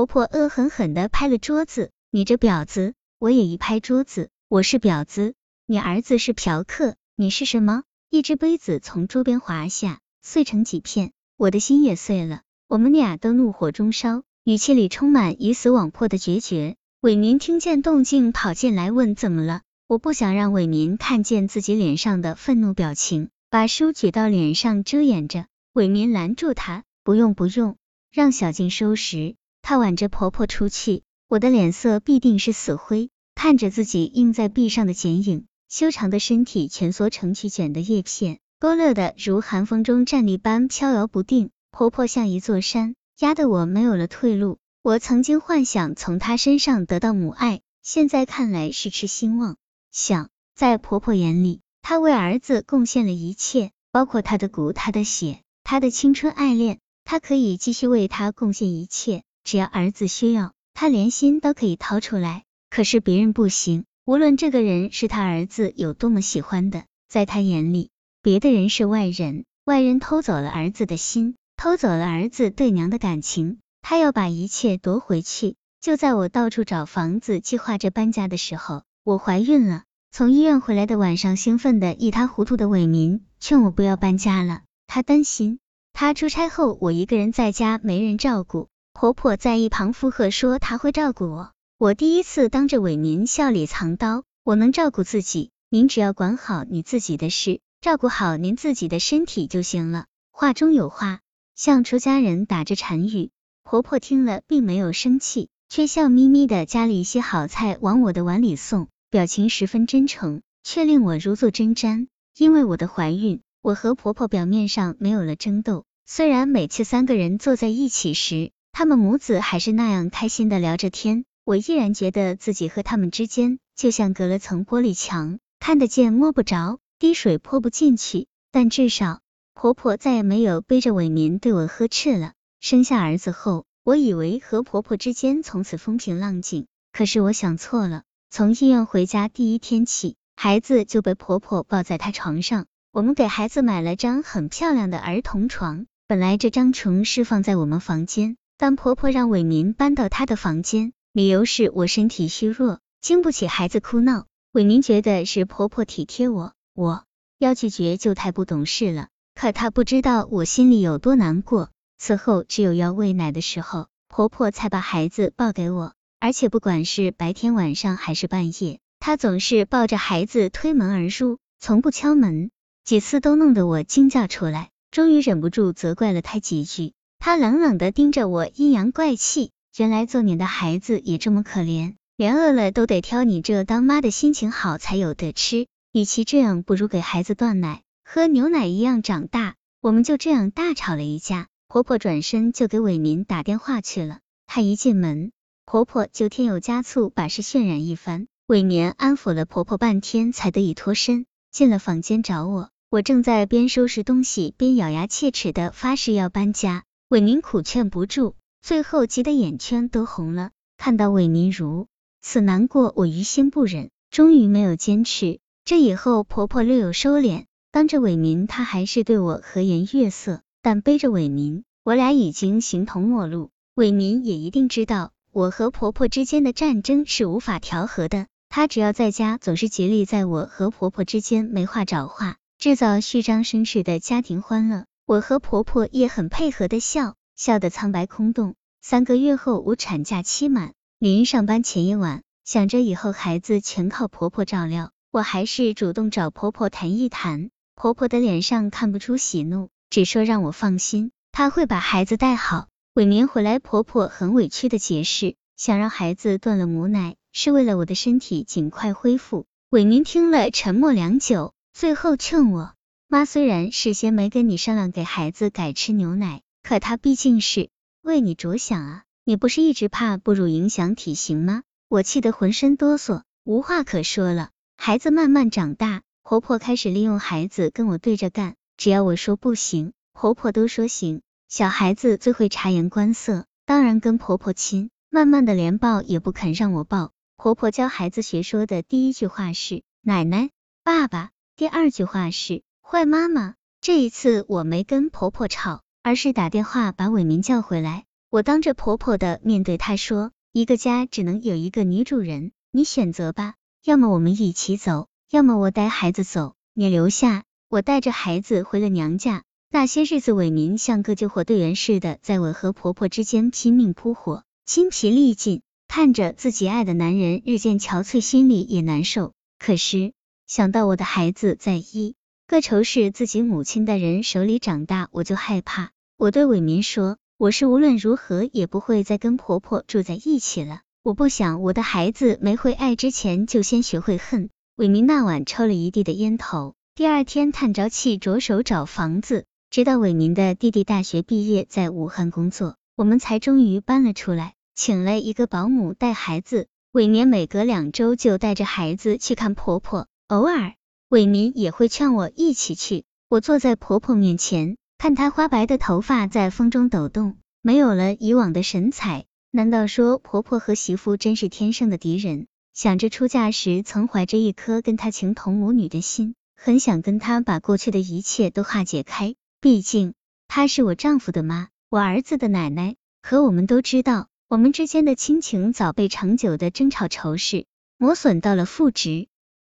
婆婆恶狠狠的拍了桌子，你这婊子！我也一拍桌子，我是婊子，你儿子是嫖客，你是什么？一只杯子从桌边滑下，碎成几片，我的心也碎了。我们俩都怒火中烧，语气里充满以死网破的决绝。伟民听见动静，跑进来问怎么了。我不想让伟民看见自己脸上的愤怒表情，把书举到脸上遮掩着。伟民拦住他，不用不用，让小静收拾。她挽着婆婆出去，我的脸色必定是死灰。看着自己映在壁上的剪影，修长的身体蜷缩成曲卷的叶片，勾勒的如寒风中站立般飘摇不定。婆婆像一座山，压得我没有了退路。我曾经幻想从她身上得到母爱，现在看来是痴心妄想。在婆婆眼里，她为儿子贡献了一切，包括她的骨、她的血、她的青春爱恋。她可以继续为他贡献一切。只要儿子需要，他连心都可以掏出来。可是别人不行，无论这个人是他儿子有多么喜欢的，在他眼里，别的人是外人。外人偷走了儿子的心，偷走了儿子对娘的感情，他要把一切夺回去。就在我到处找房子，计划着搬家的时候，我怀孕了。从医院回来的晚上，兴奋的一塌糊涂的伟民劝我不要搬家了，他担心他出差后我一个人在家没人照顾。婆婆在一旁附和说：“她会照顾我。”我第一次当着伟民笑里藏刀，我能照顾自己，您只要管好你自己的事，照顾好您自己的身体就行了。话中有话，像出家人打着禅语。婆婆听了并没有生气，却笑眯眯的夹了一些好菜往我的碗里送，表情十分真诚，却令我如坐针毡。因为我的怀孕，我和婆婆表面上没有了争斗，虽然每次三个人坐在一起时，他们母子还是那样开心的聊着天，我依然觉得自己和他们之间就像隔了层玻璃墙，看得见摸不着，滴水泼不进去。但至少婆婆再也没有背着伟民对我呵斥了。生下儿子后，我以为和婆婆之间从此风平浪静，可是我想错了。从医院回家第一天起，孩子就被婆婆抱在她床上。我们给孩子买了张很漂亮的儿童床，本来这张床是放在我们房间。但婆婆让伟民搬到她的房间，理由是我身体虚弱，经不起孩子哭闹。伟民觉得是婆婆体贴我，我要拒绝就太不懂事了。可他不知道我心里有多难过。此后只有要喂奶的时候，婆婆才把孩子抱给我，而且不管是白天晚上还是半夜，她总是抱着孩子推门而入，从不敲门，几次都弄得我惊叫出来，终于忍不住责怪了她几句。他冷冷的盯着我，阴阳怪气。原来做你的孩子也这么可怜，连饿了都得挑你这当妈的心情好才有得吃。与其这样，不如给孩子断奶，喝牛奶一样长大。我们就这样大吵了一架。婆婆转身就给伟民打电话去了。她一进门，婆婆就添油加醋把事渲染一番。伟民安抚了婆婆半天，才得以脱身，进了房间找我。我正在边收拾东西边咬牙切齿的发誓要搬家。伟民苦劝不住，最后急得眼圈都红了。看到伟民如此难过，我于心不忍，终于没有坚持。这以后婆婆略有收敛，当着伟民，她还是对我和颜悦色。但背着伟民，我俩已经形同陌路。伟民也一定知道，我和婆婆之间的战争是无法调和的。她只要在家，总是竭力在我和婆婆之间没话找话，制造虚张声势的家庭欢乐。我和婆婆也很配合的笑，笑得苍白空洞。三个月后，我产假期满，临上班前一晚，想着以后孩子全靠婆婆照料，我还是主动找婆婆谈一谈。婆婆的脸上看不出喜怒，只说让我放心，她会把孩子带好。伟民回来，婆婆很委屈的解释，想让孩子断了母奶，是为了我的身体尽快恢复。伟民听了，沉默良久，最后劝我。妈虽然事先没跟你商量给孩子改吃牛奶，可她毕竟是为你着想啊！你不是一直怕哺乳影响体型吗？我气得浑身哆嗦，无话可说了。孩子慢慢长大，婆婆开始利用孩子跟我对着干，只要我说不行，婆婆都说行。小孩子最会察言观色，当然跟婆婆亲。慢慢的连抱也不肯让我抱。婆婆教孩子学说的第一句话是奶奶、爸爸，第二句话是。坏妈妈，这一次我没跟婆婆吵，而是打电话把伟民叫回来。我当着婆婆的面对她说，一个家只能有一个女主人，你选择吧，要么我们一起走，要么我带孩子走，你留下。我带着孩子回了娘家。那些日子，伟民像个救火队员似的，在我和婆婆之间拼命扑火，精疲力尽，看着自己爱的男人日渐憔悴，心里也难受。可是想到我的孩子在一个仇视自己母亲的人手里长大，我就害怕。我对伟民说，我是无论如何也不会再跟婆婆住在一起了。我不想我的孩子没会爱之前就先学会恨。伟民那晚抽了一地的烟头，第二天叹着气着手找房子。直到伟民的弟弟大学毕业，在武汉工作，我们才终于搬了出来，请了一个保姆带孩子。伟民每隔两周就带着孩子去看婆婆，偶尔伟民也会劝我一起去。我坐在婆婆面前，看她花白的头发在风中抖动，没有了以往的神采。难道说婆婆和媳妇真是天生的敌人？想着出嫁时曾怀着一颗跟她情同母女的心，很想跟她把过去的一切都化解开。毕竟她是我丈夫的妈，我儿子的奶奶。可我们都知道，我们之间的亲情早被长久的争吵、仇视磨损到了负值。